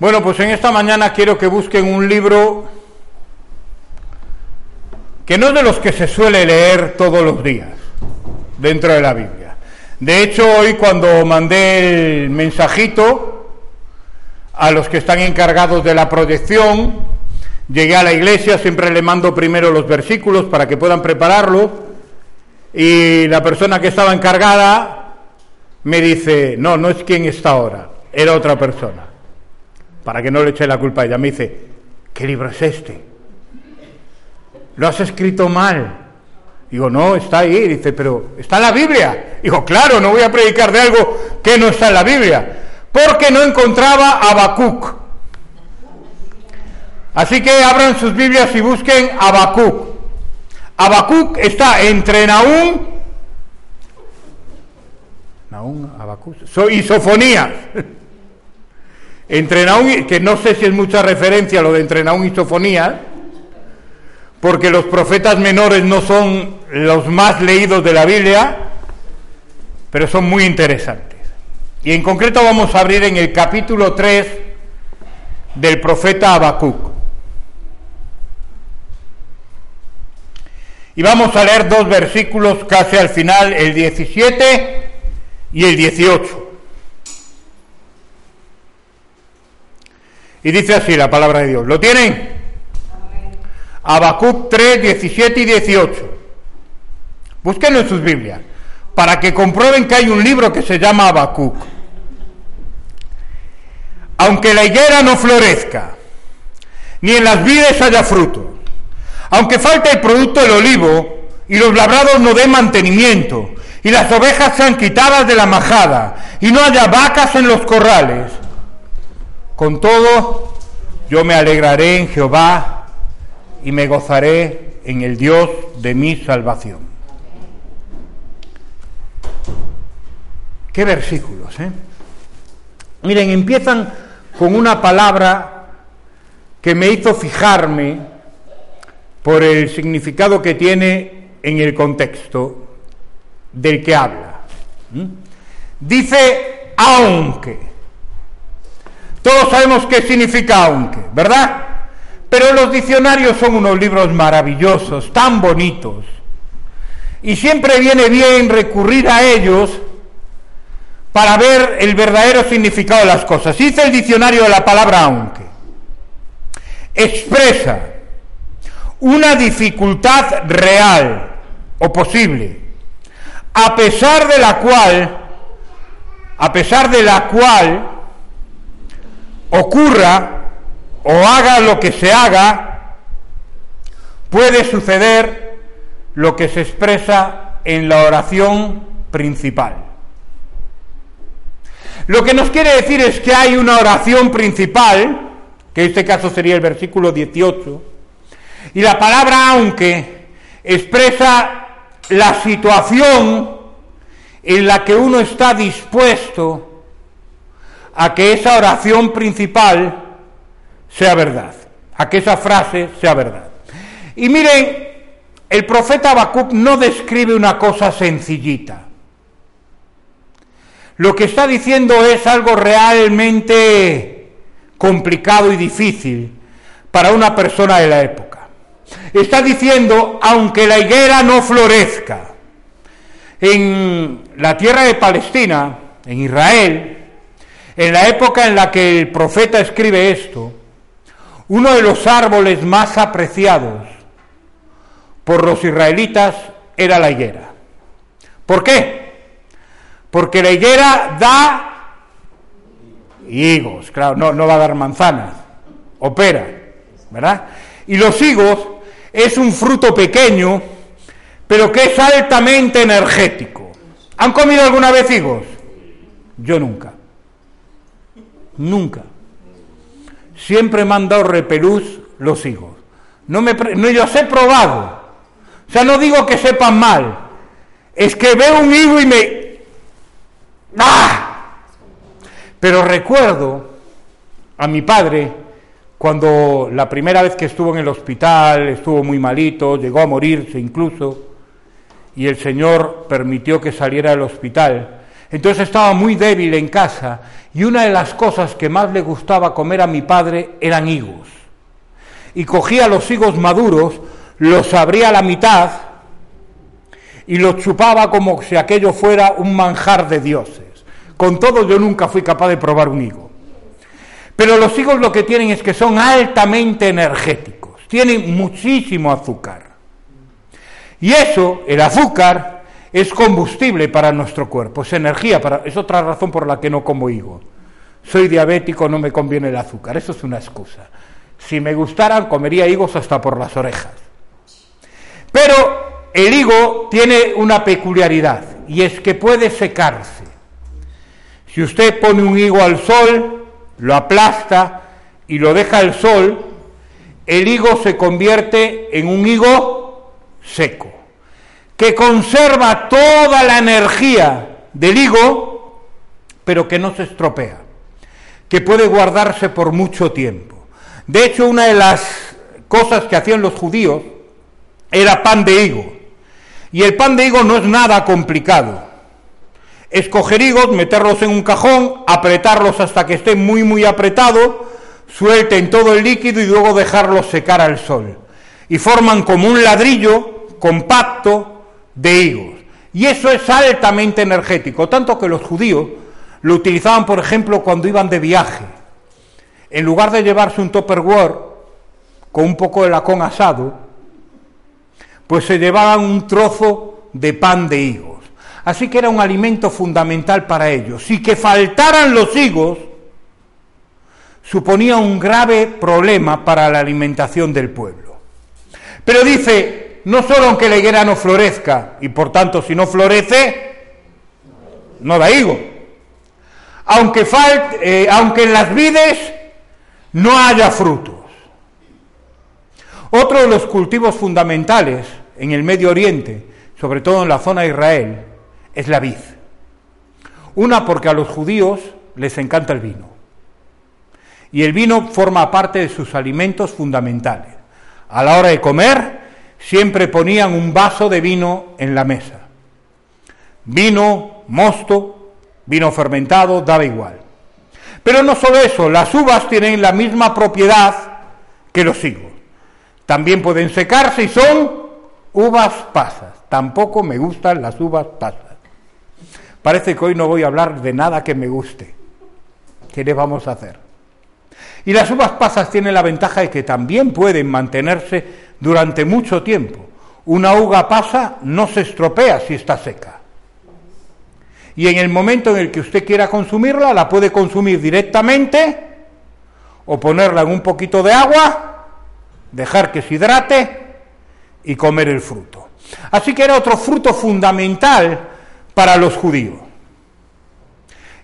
Bueno, pues en esta mañana quiero que busquen un libro que no es de los que se suele leer todos los días dentro de la Biblia. De hecho, hoy cuando mandé el mensajito a los que están encargados de la proyección, llegué a la iglesia, siempre le mando primero los versículos para que puedan prepararlo, y la persona que estaba encargada me dice, no, no es quien está ahora, era otra persona, para que no le eche la culpa a ella. Me dice, ¿qué libro es este? lo has escrito mal. Digo, no, está ahí. Dice, pero está en la Biblia. Digo, claro, no voy a predicar de algo que no está en la Biblia. Porque no encontraba Habacuc. Así que abran sus Biblias y busquen Habacuc. Habacuc está entre Naúm, Naúm, Habacuc, y Sofonías. Entre Naúm, que no sé si es mucha referencia lo de entre Naúm y Sofonías, porque los profetas menores no son los más leídos de la Biblia, pero son muy interesantes. Y en concreto vamos a abrir en el capítulo 3 del profeta Habacuc. Y vamos a leer dos versículos casi al final, el 17 y el 18. Y dice así la palabra de Dios. ¿Lo tienen? Habacuc 3, 17 y 18. Búsquenlo en sus Biblias, para que comprueben que hay un libro que se llama Habacuc. Aunque la higuera no florezca, ni en las vides haya fruto, aunque falte el producto del olivo y los labrados no den mantenimiento, y las ovejas sean quitadas de la majada, y no haya vacas en los corrales, con todo yo me alegraré en Jehová y me gozaré en el Dios de mi salvación. Qué versículos, ¿eh? Miren, empiezan con una palabra que me hizo fijarme por el significado que tiene en el contexto del que habla. Dice aunque. Todos sabemos qué significa aunque, ¿verdad? Pero los diccionarios son unos libros maravillosos, tan bonitos. Y siempre viene bien recurrir a ellos para ver el verdadero significado de las cosas. Dice el diccionario de la palabra aunque. Expresa una dificultad real o posible, a pesar de la cual, a pesar de la cual ocurra o haga lo que se haga, puede suceder lo que se expresa en la oración principal. Lo que nos quiere decir es que hay una oración principal, que en este caso sería el versículo 18, y la palabra aunque expresa la situación en la que uno está dispuesto a que esa oración principal sea verdad, a que esa frase sea verdad. Y miren, el profeta Habacuc no describe una cosa sencillita. Lo que está diciendo es algo realmente complicado y difícil para una persona de la época. Está diciendo, aunque la higuera no florezca, en la tierra de Palestina, en Israel, en la época en la que el profeta escribe esto, uno de los árboles más apreciados por los israelitas era la higuera. ¿Por qué? Porque la higuera da higos, claro, no, no va a dar manzanas, opera, ¿verdad? Y los higos es un fruto pequeño, pero que es altamente energético. ¿Han comido alguna vez higos? Yo nunca. Nunca. siempre me han dado repelús los higos. No, me, no los he probado. O sea, no digo que sepan mal. Es que veo un higo y me... ¡Ah! Pero recuerdo a mi padre cuando la primera vez que estuvo en el hospital, estuvo muy malito, llegó a morirse incluso, y el Señor permitió que saliera del hospital. Entonces estaba muy débil en casa y una de las cosas que más le gustaba comer a mi padre eran higos. Y cogía los higos maduros, los abría a la mitad y los chupaba como si aquello fuera un manjar de dioses. Con todo yo nunca fui capaz de probar un higo. Pero los higos lo que tienen es que son altamente energéticos, tienen muchísimo azúcar. Y eso, el azúcar, es combustible para nuestro cuerpo, es energía, para, es otra razón por la que no como higo. Soy diabético, no me conviene el azúcar, eso es una excusa. Si me gustaran, comería higos hasta por las orejas. Pero el higo tiene una peculiaridad, y es que puede secarse. Si usted pone un higo al sol, lo aplasta y lo deja al sol, el higo se convierte en un higo seco, que conserva toda la energía del higo, pero que no se estropea, que puede guardarse por mucho tiempo. De hecho, una de las cosas que hacían los judíos era pan de higo. Y el pan de higo no es nada complicado escoger higos, meterlos en un cajón, apretarlos hasta que estén muy muy apretados, suelten todo el líquido y luego dejarlos secar al sol. Y forman como un ladrillo compacto de higos. Y eso es altamente energético, tanto que los judíos lo utilizaban, por ejemplo, cuando iban de viaje. En lugar de llevarse un topperware con un poco de lacón asado, pues se llevaban un trozo de pan de higo. Así que era un alimento fundamental para ellos. Si que faltaran los higos suponía un grave problema para la alimentación del pueblo. Pero dice, no solo aunque la higuera no florezca, y por tanto si no florece, no da higo. Aunque, eh, aunque en las vides no haya frutos. Otro de los cultivos fundamentales en el Medio Oriente, sobre todo en la zona de Israel, es la vid. Una porque a los judíos les encanta el vino. Y el vino forma parte de sus alimentos fundamentales. A la hora de comer siempre ponían un vaso de vino en la mesa. Vino, mosto, vino fermentado, daba igual. Pero no solo eso, las uvas tienen la misma propiedad que los higos. También pueden secarse y son uvas pasas. Tampoco me gustan las uvas pasas. Parece que hoy no voy a hablar de nada que me guste. ¿Qué le vamos a hacer? Y las uvas pasas tienen la ventaja de que también pueden mantenerse durante mucho tiempo. Una uva pasa no se estropea si está seca. Y en el momento en el que usted quiera consumirla, la puede consumir directamente o ponerla en un poquito de agua, dejar que se hidrate y comer el fruto. Así que era otro fruto fundamental para los judíos.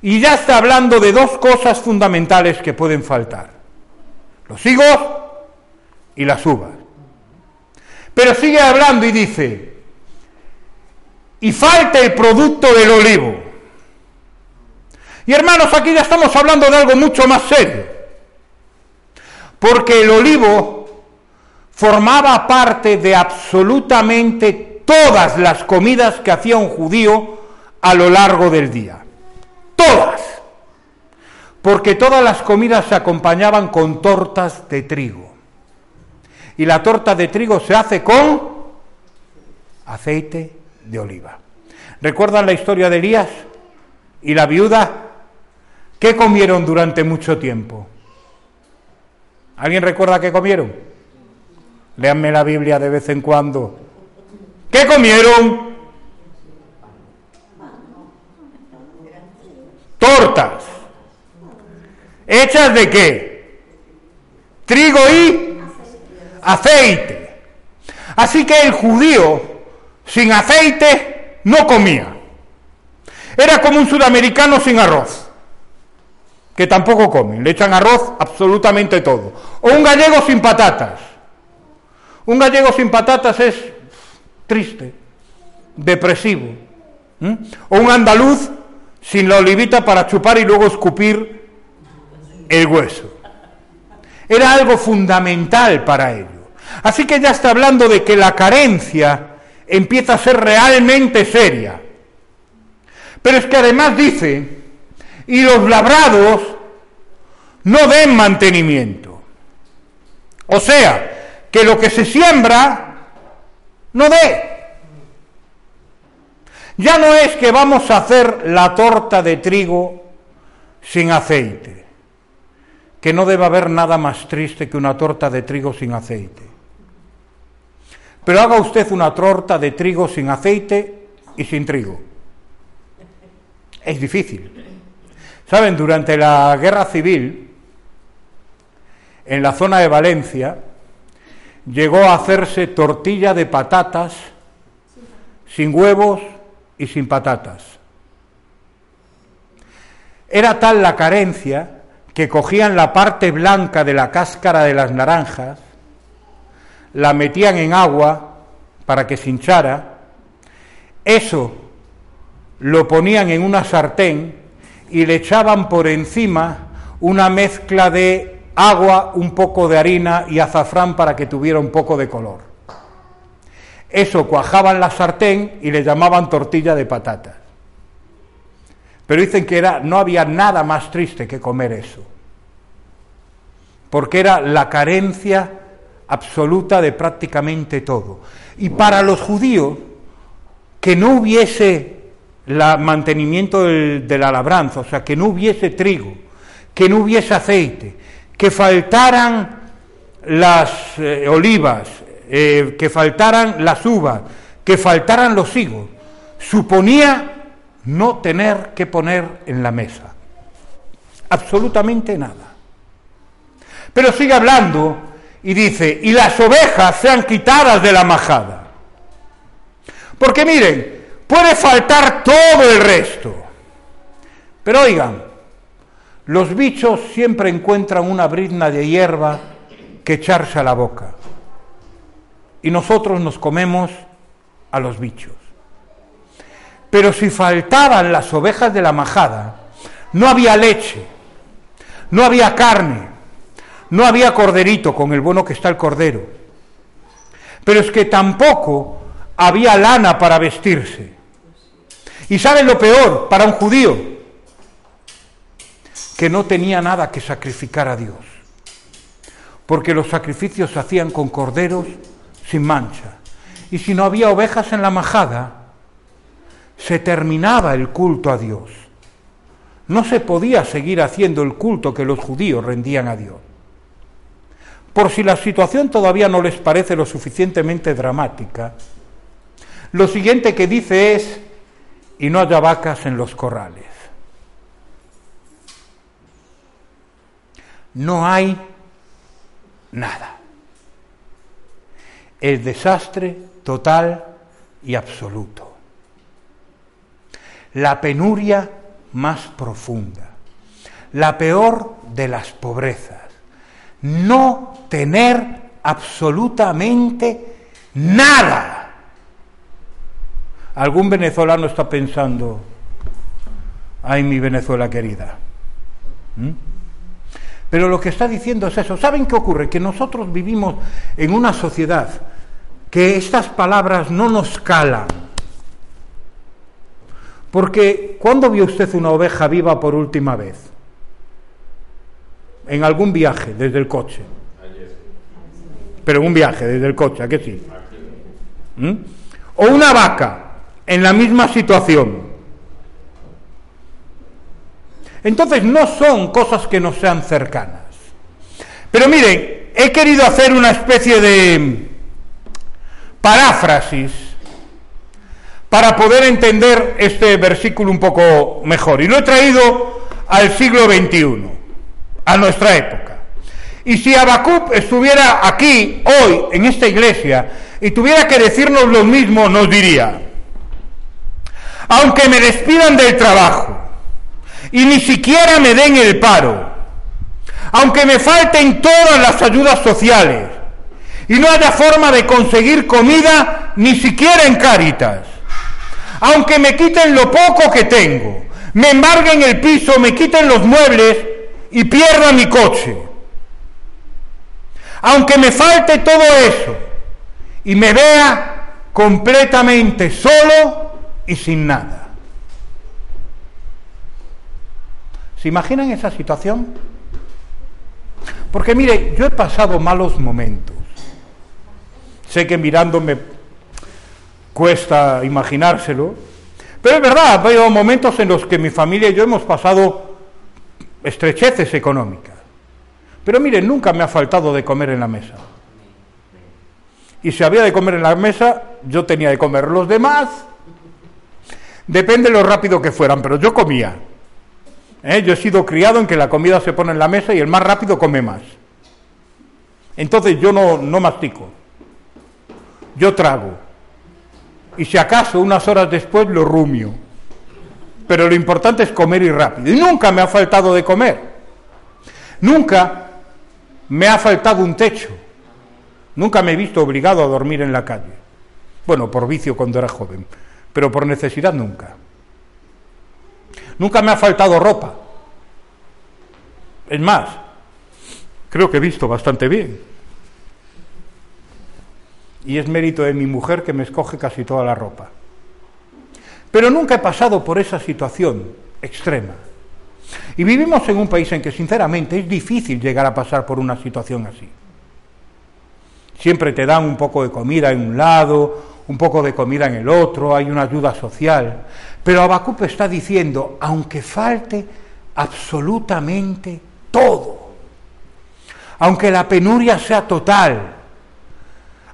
Y ya está hablando de dos cosas fundamentales que pueden faltar. Los higos y las uvas. Pero sigue hablando y dice, y falta el producto del olivo. Y hermanos, aquí ya estamos hablando de algo mucho más serio. Porque el olivo formaba parte de absolutamente todas las comidas que hacía un judío a lo largo del día. Todas. Porque todas las comidas se acompañaban con tortas de trigo. Y la torta de trigo se hace con aceite de oliva. ¿Recuerdan la historia de Elías y la viuda? ¿Qué comieron durante mucho tiempo? ¿Alguien recuerda qué comieron? Léanme la Biblia de vez en cuando. ¿Qué comieron? Tortas. ¿Hechas de qué? Trigo y aceite. Así que el judío sin aceite no comía. Era como un sudamericano sin arroz, que tampoco comen, le echan arroz absolutamente todo. O un gallego sin patatas. Un gallego sin patatas es triste, depresivo. O un andaluz sin la olivita para chupar y luego escupir el hueso. Era algo fundamental para ellos. Así que ya está hablando de que la carencia empieza a ser realmente seria. Pero es que además dice, y los labrados no den mantenimiento. O sea, que lo que se siembra no dé. Ya no es que vamos a hacer la torta de trigo sin aceite, que no debe haber nada más triste que una torta de trigo sin aceite. Pero haga usted una torta de trigo sin aceite y sin trigo. Es difícil. Saben, durante la guerra civil, en la zona de Valencia, llegó a hacerse tortilla de patatas sin huevos y sin patatas. Era tal la carencia que cogían la parte blanca de la cáscara de las naranjas la metían en agua para que se hinchara, eso lo ponían en una sartén y le echaban por encima una mezcla de agua, un poco de harina y azafrán para que tuviera un poco de color. Eso cuajaban la sartén y le llamaban tortilla de patatas. Pero dicen que era, no había nada más triste que comer eso, porque era la carencia absoluta de prácticamente todo. Y para los judíos, que no hubiese el mantenimiento de la labranza, o sea, que no hubiese trigo, que no hubiese aceite, que faltaran las eh, olivas, eh, que faltaran las uvas, que faltaran los higos, suponía no tener que poner en la mesa. Absolutamente nada. Pero sigue hablando y dice, y las ovejas sean quitadas de la majada. Porque miren, puede faltar todo el resto. Pero oigan, los bichos siempre encuentran una brizna de hierba que echarse a la boca. Y nosotros nos comemos a los bichos. Pero si faltaban las ovejas de la majada, no había leche, no había carne, no había corderito con el bueno que está el cordero. Pero es que tampoco había lana para vestirse. ¿Y saben lo peor para un judío? Que no tenía nada que sacrificar a Dios. Porque los sacrificios se hacían con corderos sin mancha. Y si no había ovejas en la majada, se terminaba el culto a Dios. No se podía seguir haciendo el culto que los judíos rendían a Dios. Por si la situación todavía no les parece lo suficientemente dramática, lo siguiente que dice es, y no haya vacas en los corrales. No hay nada. El desastre total y absoluto. La penuria más profunda. La peor de las pobrezas no tener absolutamente nada. Algún venezolano está pensando, ay mi Venezuela querida. ¿Mm? Pero lo que está diciendo es eso. ¿Saben qué ocurre? Que nosotros vivimos en una sociedad que estas palabras no nos calan. Porque ¿cuándo vio usted una oveja viva por última vez? en algún viaje desde el coche. Pero un viaje desde el coche, ¿a qué sí? ¿Mm? O una vaca en la misma situación. Entonces no son cosas que no sean cercanas. Pero miren, he querido hacer una especie de paráfrasis para poder entender este versículo un poco mejor. Y lo he traído al siglo XXI a nuestra época. Y si Habacuc estuviera aquí hoy en esta iglesia y tuviera que decirnos lo mismo, nos diría, aunque me despidan del trabajo y ni siquiera me den el paro, aunque me falten todas las ayudas sociales y no haya forma de conseguir comida ni siquiera en Cáritas, aunque me quiten lo poco que tengo, me embarguen el piso, me quiten los muebles y pierda mi coche, aunque me falte todo eso y me vea completamente solo y sin nada. ¿Se imaginan esa situación? Porque mire, yo he pasado malos momentos. Sé que mirándome cuesta imaginárselo, pero es verdad, ha habido momentos en los que mi familia y yo hemos pasado estrecheces económicas. Pero mire, nunca me ha faltado de comer en la mesa. Y si había de comer en la mesa, yo tenía de comer. Los demás, depende de lo rápido que fueran, pero yo comía. ¿Eh? Yo he sido criado en que la comida se pone en la mesa y el más rápido come más. Entonces yo no, no mastico, yo trago. Y si acaso unas horas después lo rumio. Pero lo importante es comer y rápido. Y nunca me ha faltado de comer. Nunca me ha faltado un techo. Nunca me he visto obligado a dormir en la calle. Bueno, por vicio cuando era joven, pero por necesidad nunca. Nunca me ha faltado ropa. Es más, creo que he visto bastante bien. Y es mérito de mi mujer que me escoge casi toda la ropa. Pero nunca he pasado por esa situación extrema. Y vivimos en un país en que sinceramente es difícil llegar a pasar por una situación así. Siempre te dan un poco de comida en un lado, un poco de comida en el otro, hay una ayuda social. Pero Abacup está diciendo, aunque falte absolutamente todo, aunque la penuria sea total,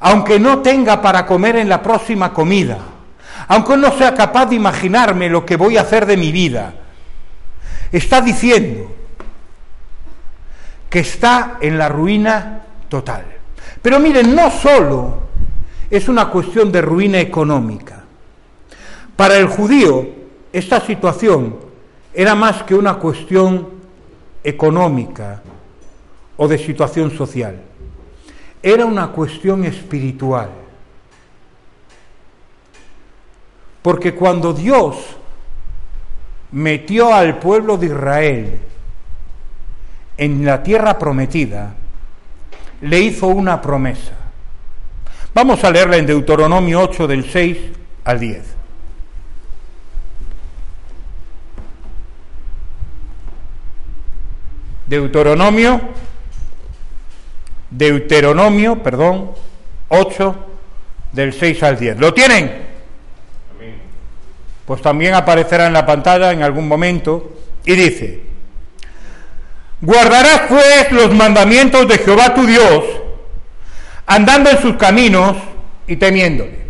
aunque no tenga para comer en la próxima comida, aunque no sea capaz de imaginarme lo que voy a hacer de mi vida, está diciendo que está en la ruina total. Pero miren, no solo es una cuestión de ruina económica. Para el judío, esta situación era más que una cuestión económica o de situación social. Era una cuestión espiritual. Porque cuando Dios metió al pueblo de Israel en la tierra prometida, le hizo una promesa. Vamos a leerla en Deuteronomio 8 del 6 al 10. Deuteronomio, Deuteronomio, perdón, 8 del 6 al 10. ¿Lo tienen? Pues también aparecerá en la pantalla en algún momento y dice, guardarás pues los mandamientos de Jehová tu Dios, andando en sus caminos y temiéndole.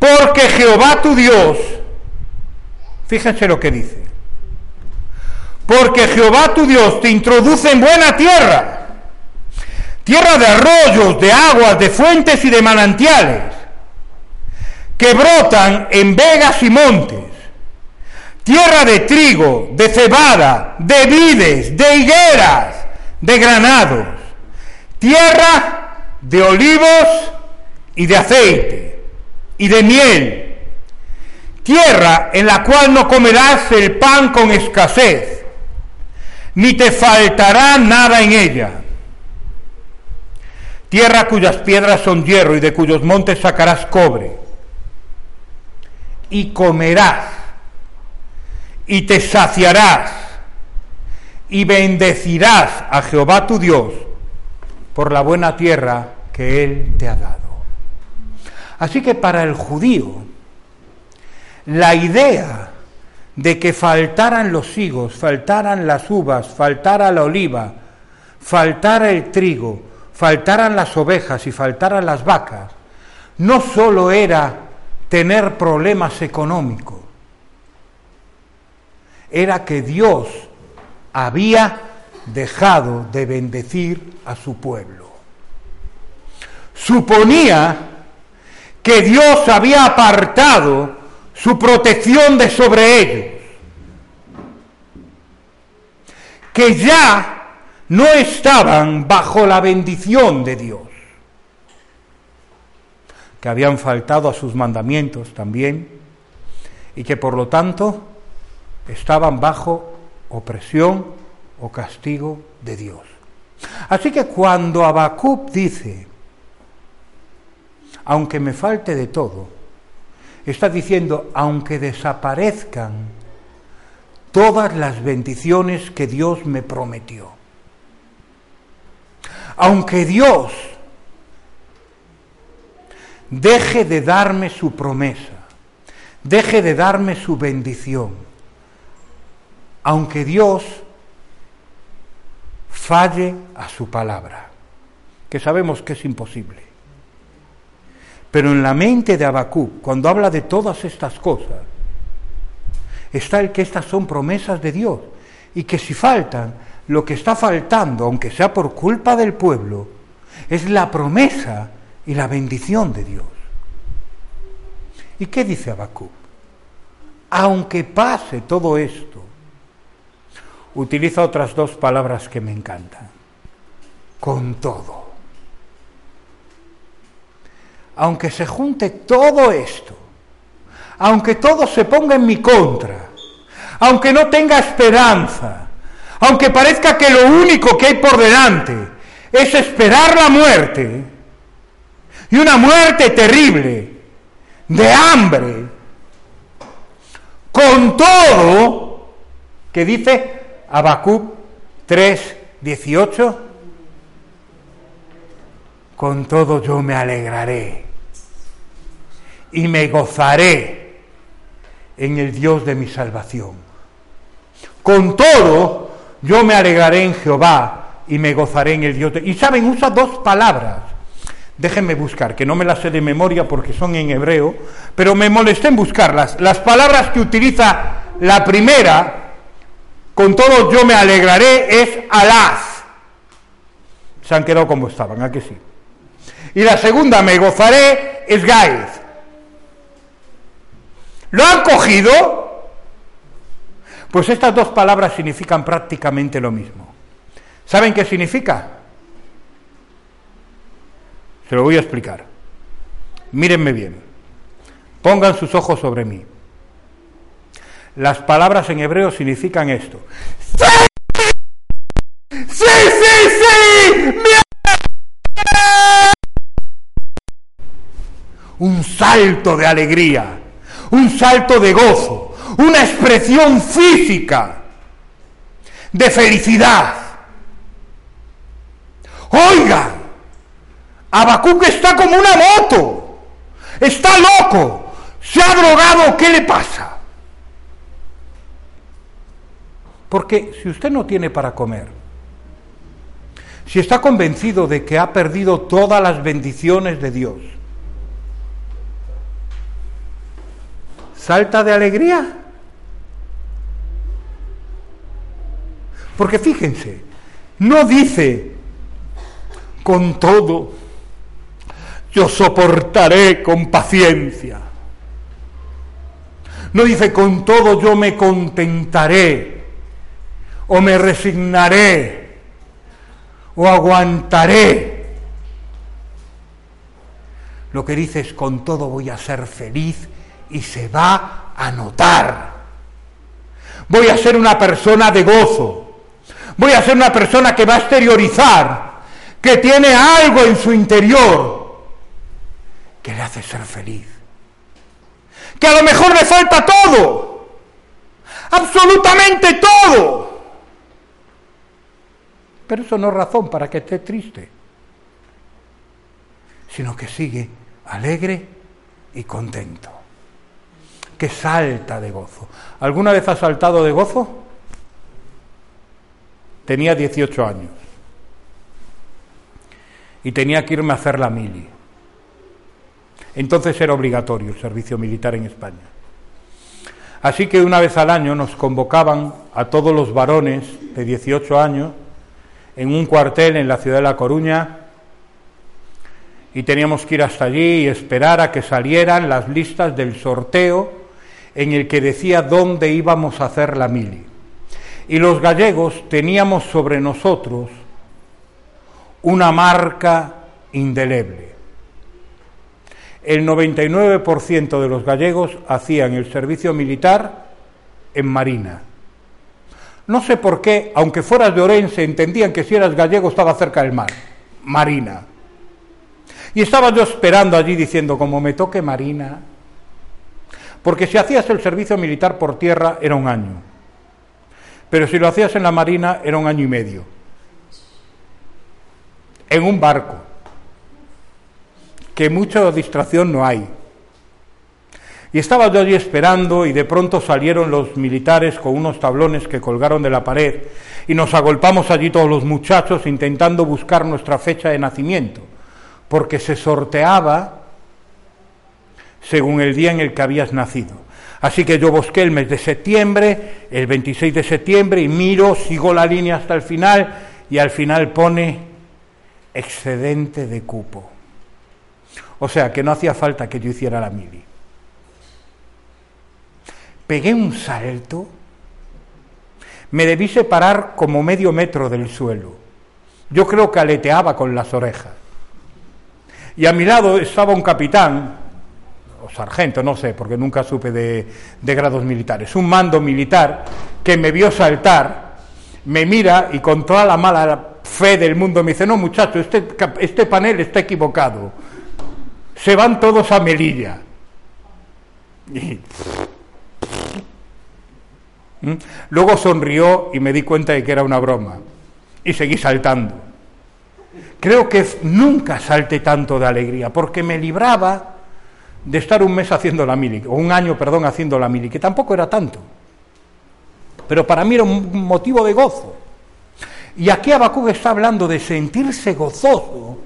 Porque Jehová tu Dios, fíjense lo que dice, porque Jehová tu Dios te introduce en buena tierra, tierra de arroyos, de aguas, de fuentes y de manantiales, que brotan en vegas y montes, tierra de trigo, de cebada, de vides, de higueras, de granados, tierra de olivos y de aceite y de miel, tierra en la cual no comerás el pan con escasez, ni te faltará nada en ella. Tierra cuyas piedras son hierro y de cuyos montes sacarás cobre. Y comerás y te saciarás y bendecirás a Jehová tu Dios por la buena tierra que Él te ha dado. Así que para el judío, la idea de que faltaran los higos, faltaran las uvas, faltara la oliva, faltara el trigo, faltaran las ovejas y faltaran las vacas, no sólo era tener problemas económicos, era que Dios había dejado de bendecir a su pueblo. Suponía que Dios había apartado su protección de sobre ellos. que ya no estaban bajo la bendición de Dios, que habían faltado a sus mandamientos también y que por lo tanto estaban bajo opresión o castigo de Dios. Así que cuando Habacuc dice, aunque me falte de todo, está diciendo, aunque desaparezcan todas las bendiciones que Dios me prometió, aunque Dios deje de darme su promesa, deje de darme su bendición, aunque Dios falle a su palabra, que sabemos que es imposible. Pero en la mente de Abacú, cuando habla de todas estas cosas, está el que estas son promesas de Dios y que si faltan, lo que está faltando, aunque sea por culpa del pueblo, es la promesa y la bendición de Dios. ¿Y qué dice Abacú? Aunque pase todo esto, utiliza otras dos palabras que me encantan. Con todo aunque se junte todo esto, aunque todo se ponga en mi contra, aunque no tenga esperanza, aunque parezca que lo único que hay por delante es esperar la muerte, y una muerte terrible, de hambre, con todo, que dice Habacuc 3, 18, con todo yo me alegraré y me gozaré en el Dios de mi salvación. Con todo yo me alegraré en Jehová y me gozaré en el Dios. Y saben, usa dos palabras. Déjenme buscar, que no me las sé de memoria porque son en hebreo, pero me molesté en buscarlas. Las palabras que utiliza la primera, con todo yo me alegraré, es alaz. Se han quedado como estaban, ¿a que sí? Y la segunda, me gozaré, es Gaiz. ¿Lo han cogido? Pues estas dos palabras significan prácticamente lo mismo. ¿Saben qué significa? Se lo voy a explicar. Mírenme bien. Pongan sus ojos sobre mí. Las palabras en hebreo significan esto. ¡Sí! ¡Sí, sí, sí! un salto de alegría, un salto de gozo, una expresión física de felicidad. Oiga, Abacuc está como una moto, está loco, se ha drogado, ¿qué le pasa? Porque si usted no tiene para comer, si está convencido de que ha perdido todas las bendiciones de Dios, salta de alegría. Porque fíjense, no dice con todo, yo soportaré con paciencia. No dice con todo yo me contentaré o me resignaré o aguantaré. Lo que dice es con todo voy a ser feliz y se va a notar. Voy a ser una persona de gozo. Voy a ser una persona que va a exteriorizar, que tiene algo en su interior que le hace ser feliz. Que a lo mejor le falta todo. Absolutamente todo. Pero eso no es razón para que esté triste, sino que sigue alegre y contento que salta de gozo. ¿Alguna vez ha saltado de gozo? Tenía 18 años y tenía que irme a hacer la mili. Entonces era obligatorio el servicio militar en España. Así que una vez al año nos convocaban a todos los varones de 18 años en un cuartel en la ciudad de La Coruña y teníamos que ir hasta allí y esperar a que salieran las listas del sorteo en el que decía dónde íbamos a hacer la mili. Y los gallegos teníamos sobre nosotros una marca indeleble. El 99% de los gallegos hacían el servicio militar en Marina. No sé por qué, aunque fueras de Orense, entendían que si eras gallego estaba cerca del mar. Marina. Y estaba yo esperando allí diciendo, como me toque Marina, porque si hacías el servicio militar por tierra era un año, pero si lo hacías en la Marina era un año y medio, en un barco, que mucha distracción no hay. Y estaba yo allí esperando y de pronto salieron los militares con unos tablones que colgaron de la pared y nos agolpamos allí todos los muchachos intentando buscar nuestra fecha de nacimiento, porque se sorteaba según el día en el que habías nacido. Así que yo busqué el mes de septiembre, el 26 de septiembre, y miro, sigo la línea hasta el final, y al final pone excedente de cupo. O sea que no hacía falta que yo hiciera la mili pegué un salto, me debí separar como medio metro del suelo. Yo creo que aleteaba con las orejas. Y a mi lado estaba un capitán, o sargento, no sé, porque nunca supe de, grados militares, un mando militar que me vio saltar, me mira y con toda la mala fe del mundo me dice, no muchacho, este, este panel está equivocado, se van todos a Melilla. Y, ¿Mm? Luego sonrió y me di cuenta de que era una broma y seguí saltando. Creo que nunca salté tanto de alegría porque me libraba de estar un mes haciendo la mili, o un año, perdón, haciendo la mili, que tampoco era tanto. Pero para mí era un motivo de gozo. Y aquí Abacú está hablando de sentirse gozoso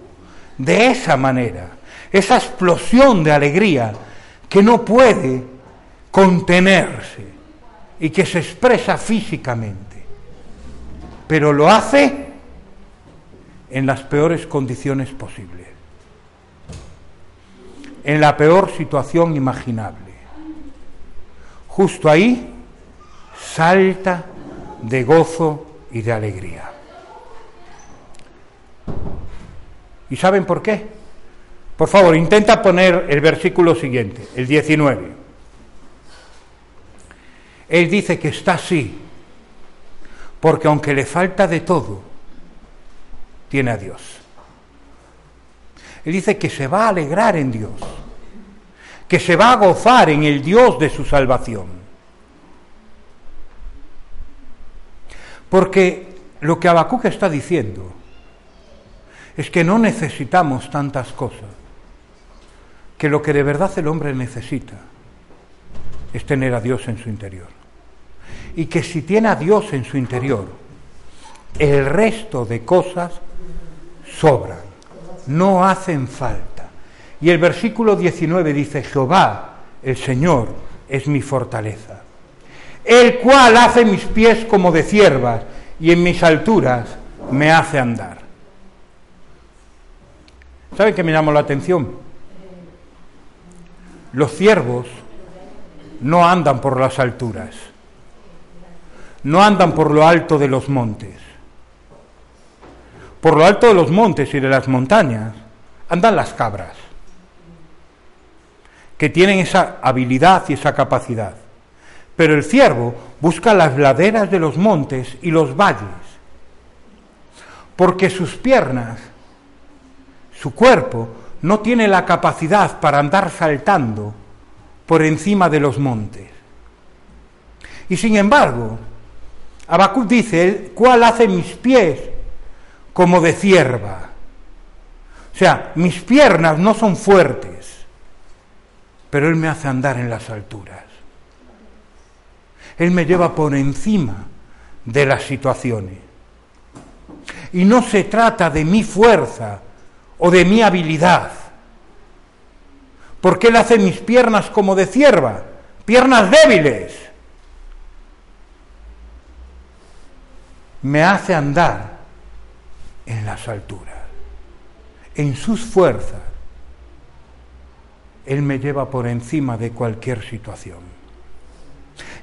de esa manera, esa explosión de alegría que no puede contenerse y que se expresa físicamente, pero lo hace en las peores condiciones posibles, en la peor situación imaginable. Justo ahí salta de gozo y de alegría. ¿Y saben por qué? Por favor, intenta poner el versículo siguiente, el 19. Él dice que está así, porque aunque le falta de todo, tiene a Dios. Él dice que se va a alegrar en Dios, que se va a gozar en el Dios de su salvación. Porque lo que Habacuc está diciendo es que no necesitamos tantas cosas, que lo que de verdad el hombre necesita es tener a Dios en su interior. Y que si tiene a Dios en su interior, el resto de cosas sobran, no hacen falta. Y el versículo 19 dice, Jehová, el Señor, es mi fortaleza, el cual hace mis pies como de ciervas y en mis alturas me hace andar. ¿Saben qué me llamó la atención? Los ciervos no andan por las alturas, no andan por lo alto de los montes. Por lo alto de los montes y de las montañas andan las cabras, que tienen esa habilidad y esa capacidad. Pero el ciervo busca las laderas de los montes y los valles, porque sus piernas, su cuerpo, no tiene la capacidad para andar saltando por encima de los montes. Y sin embargo, Habacuc dice, ¿cuál hace mis pies como de cierva? O sea, mis piernas no son fuertes, pero Él me hace andar en las alturas. Él me lleva por encima de las situaciones. Y no se trata de mi fuerza o de mi habilidad porque Él hace mis piernas como de cierva, piernas débiles. Me hace andar en las alturas, en sus fuerzas. Él me lleva por encima de cualquier situación.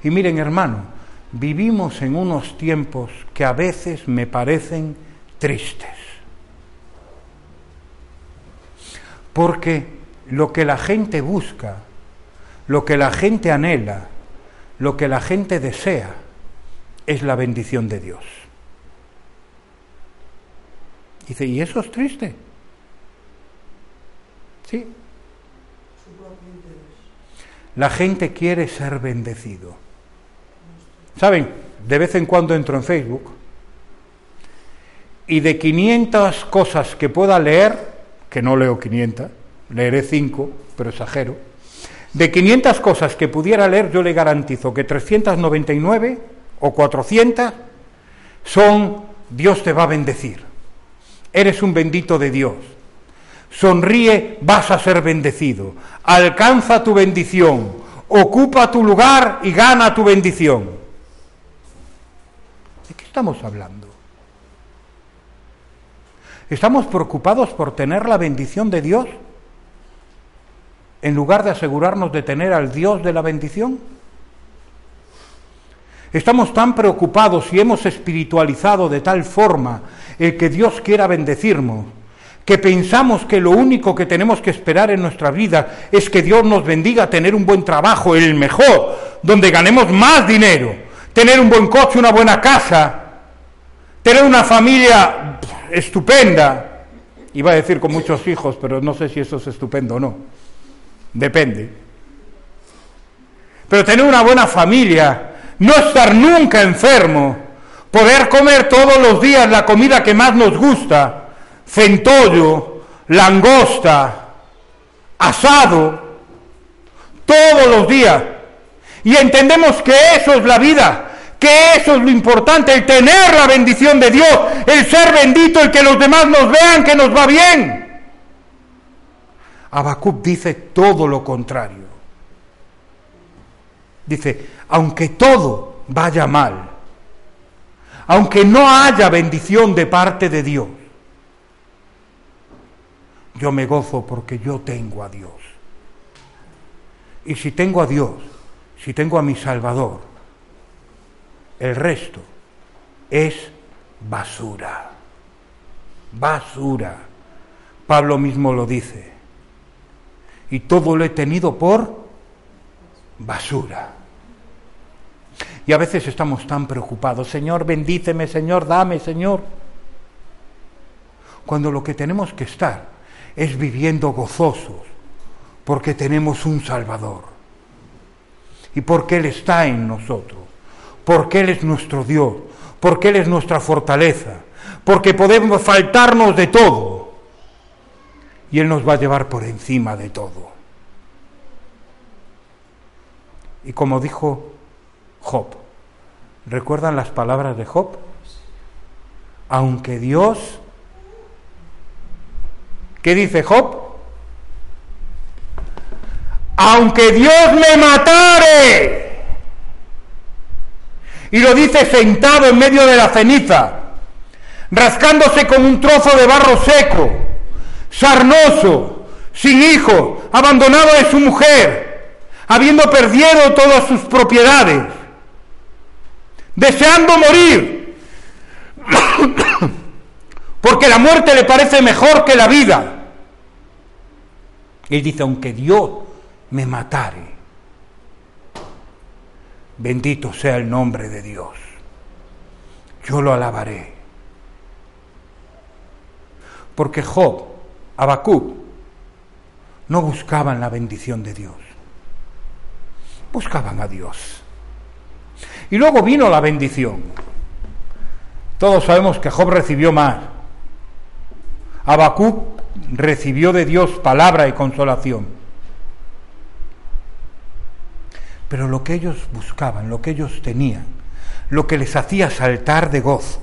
Y miren, hermano, vivimos en unos tiempos que a veces me parecen tristes. Porque lo que la gente busca, lo que la gente anhela, lo que la gente desea, es la bendición de Dios. Dice, ¿y eso es triste? Sí. La gente quiere ser bendecido. ¿Saben? De vez en cuando entro en Facebook y de 500 cosas que pueda leer, que no leo 500, leeré 5, pero exagero, de 500 cosas que pudiera leer, yo le garantizo que 399 o 400 son Dios te va a bendecir. Eres un bendito de Dios. Sonríe, vas a ser bendecido. Alcanza tu bendición. Ocupa tu lugar y gana tu bendición. ¿De qué estamos hablando? ¿Estamos preocupados por tener la bendición de Dios en lugar de asegurarnos de tener al Dios de la bendición? Estamos tan preocupados y hemos espiritualizado de tal forma el que Dios quiera bendecirnos, que pensamos que lo único que tenemos que esperar en nuestra vida es que Dios nos bendiga tener un buen trabajo, el mejor, donde ganemos más dinero, tener un buen coche, una buena casa, tener una familia estupenda, iba a decir con muchos hijos, pero no sé si eso es estupendo o no, depende. Pero tener una buena familia, no estar nunca enfermo, poder comer todos los días la comida que más nos gusta, centollo, langosta, asado, todos los días. Y entendemos que eso es la vida, que eso es lo importante, el tener la bendición de Dios, el ser bendito, el que los demás nos vean que nos va bien. Habacuc dice todo lo contrario. Dice, aunque todo vaya mal, aunque no haya bendición de parte de Dios, yo me gozo porque yo tengo a Dios. Y si tengo a Dios, si tengo a mi Salvador, el resto es basura. Basura. Pablo mismo lo dice. Y todo lo he tenido por basura. Y a veces estamos tan preocupados, Señor, bendíceme, Señor, dame, Señor. Cuando lo que tenemos que estar es viviendo gozosos, porque tenemos un Salvador. Y porque Él está en nosotros, porque Él es nuestro Dios, porque Él es nuestra fortaleza, porque podemos faltarnos de todo. Y Él nos va a llevar por encima de todo. Y como dijo Job. ¿Recuerdan las palabras de Job? Aunque Dios... ¿Qué dice Job? Aunque Dios me matare. Y lo dice sentado en medio de la ceniza, rascándose con un trozo de barro seco, sarnoso, sin hijo, abandonado de su mujer, habiendo perdido todas sus propiedades deseando morir, porque la muerte le parece mejor que la vida. Y dice, aunque Dios me matare, bendito sea el nombre de Dios, yo lo alabaré. Porque Job, Habacuc, no buscaban la bendición de Dios, buscaban a Dios. Y luego vino la bendición. Todos sabemos que Job recibió más. Habacuc recibió de Dios palabra y consolación. Pero lo que ellos buscaban, lo que ellos tenían, lo que les hacía saltar de gozo,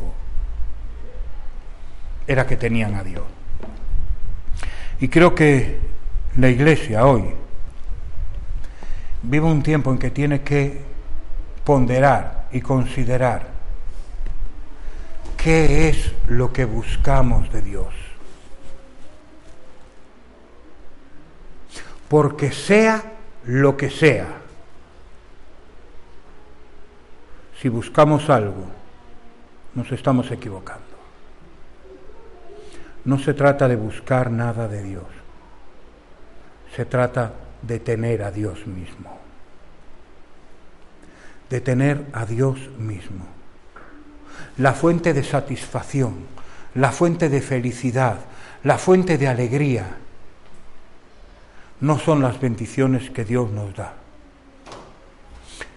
era que tenían a Dios. Y creo que la iglesia hoy vive un tiempo en que tiene que ponderar y considerar qué es lo que buscamos de Dios. Porque sea lo que sea, si buscamos algo, nos estamos equivocando. No se trata de buscar nada de Dios, se trata de tener a Dios mismo, de tener a Dios mismo, la fuente de satisfacción, la fuente de felicidad, la fuente de alegría, no son las bendiciones que Dios nos da,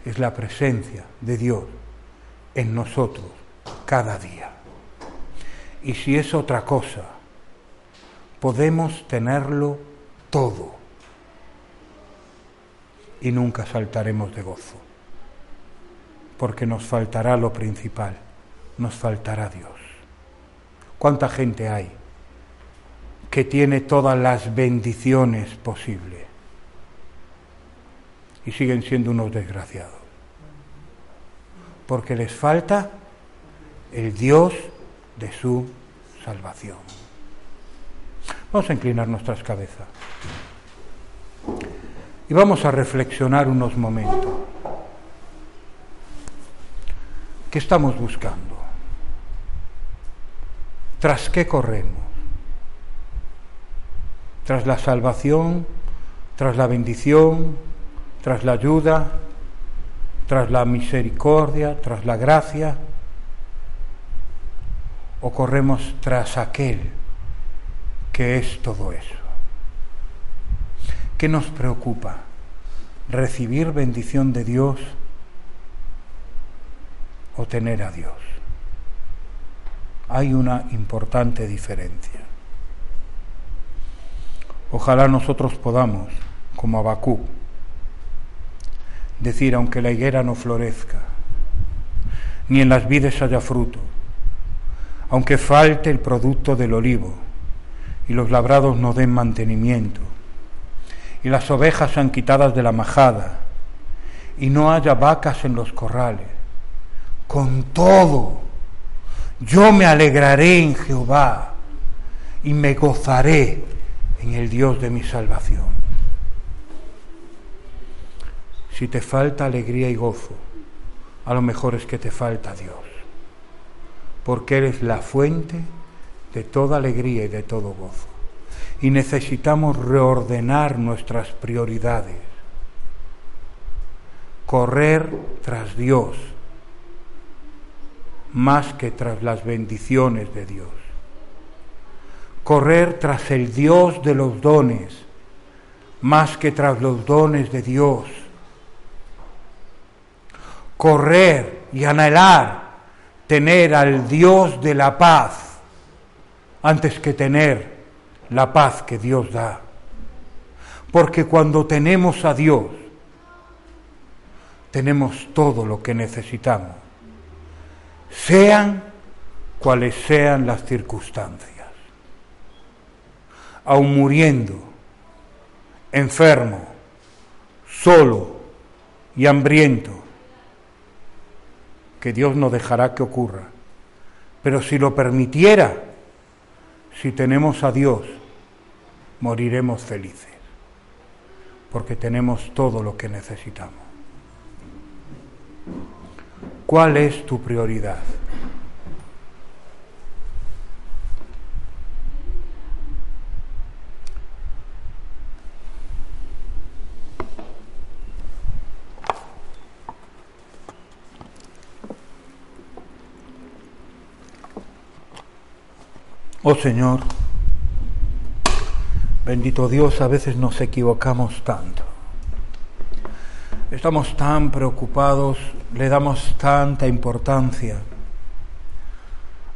es la presencia de Dios en nosotros cada día. Y si es otra cosa, podemos tenerlo todo y nunca saltaremos de gozo, porque nos faltará lo principal, nos faltará Dios. ¿Cuánta gente hay que tiene todas las bendiciones posibles y siguen siendo unos desgraciados? Porque les falta el Dios de su salvación. Vamos a inclinar nuestras cabezas y vamos a reflexionar unos momentos. ¿Qué estamos buscando? ¿Tras qué corremos? ¿Tras la salvación? ¿Tras la bendición? ¿Tras la ayuda? ¿Tras la misericordia? ¿Tras la gracia? ¿O corremos tras aquel que es todo eso? ¿Qué nos preocupa? ¿Recibir bendición de Dios o tener a Dios? Hay una importante diferencia. Ojalá nosotros podamos, como Abacú, decir, aunque la higuera no florezca, ni en las vides haya fruto, aunque falte el producto del olivo y los labrados no den mantenimiento, y las ovejas sean quitadas de la majada, y no haya vacas en los corrales. Con todo, yo me alegraré en Jehová y me gozaré en el Dios de mi salvación. Si te falta alegría y gozo, a lo mejor es que te falta Dios, porque eres la fuente de toda alegría y de todo gozo. Y necesitamos reordenar nuestras prioridades, correr tras Dios más que tras las bendiciones de Dios, correr tras el Dios de los dones más que tras los dones de Dios, correr y anhelar tener al Dios de la paz antes que tener la paz que Dios da. Porque cuando tenemos a Dios, tenemos todo lo que necesitamos, sean cuales sean las circunstancias. Aun muriendo, enfermo, solo y hambriento, que Dios no dejará que ocurra. Pero si lo permitiera, si tenemos a Dios, moriremos felices, porque tenemos todo lo que necesitamos. ¿Cuál es tu prioridad? Oh Señor, Bendito Dios, a veces nos equivocamos tanto. Estamos tan preocupados, le damos tanta importancia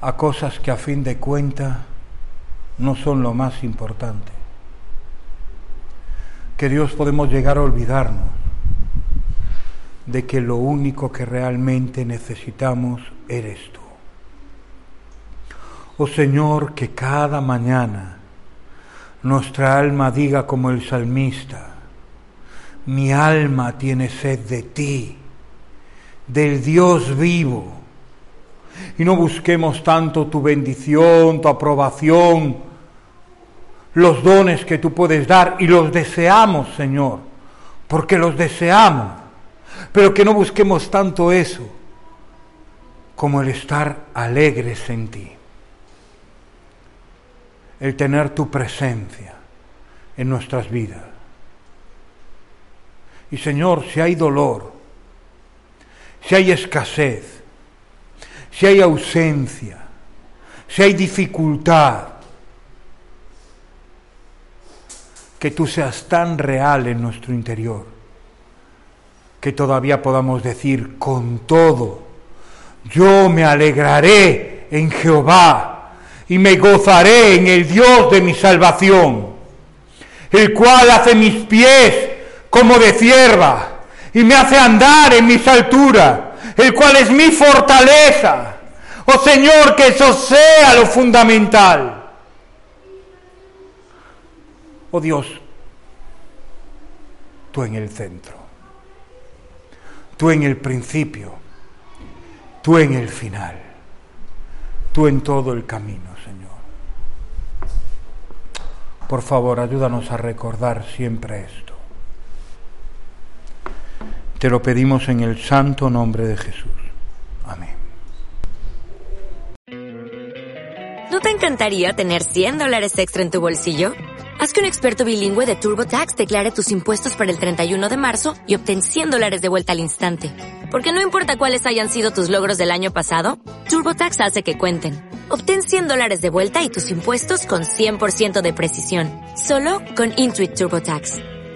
a cosas que a fin de cuentas no son lo más importante. Que Dios podemos llegar a olvidarnos de que lo único que realmente necesitamos eres tú. Oh Señor, que cada mañana nuestra alma diga como el salmista, mi alma tiene sed de ti, del Dios vivo. Y no busquemos tanto tu bendición, tu aprobación, los dones que tú puedes dar, y los deseamos, Señor, porque los deseamos, pero que no busquemos tanto eso, como el estar alegres en ti, el tener tu presencia en nuestras vidas. Y Señor, si hay dolor, si hay escasez, si hay ausencia, si hay dificultad, que tú seas tan real en nuestro interior, que todavía podamos decir con todo, yo me alegraré en Jehová y me gozaré en el Dios de mi salvación, el cual hace mis pies como de cierva y me hace andar en mis alturas, el cual es mi fortaleza. Oh Señor, que eso sea lo fundamental. Oh Dios, tú en el centro, tú en el principio, tú en el final, tú en todo el camino, Señor. Por favor, ayúdanos a recordar siempre esto. Te lo pedimos en el santo nombre de Jesús. Amén. ¿No te encantaría tener 100 dólares extra en tu bolsillo? Haz que un experto bilingüe de TurboTax declare tus impuestos para el 31 de marzo y obtén 100 dólares de vuelta al instante. Porque no importa cuáles hayan sido tus logros del año pasado, TurboTax hace que cuenten. Obtén 100 dólares de vuelta y tus impuestos con 100% de precisión. Solo con Intuit TurboTax.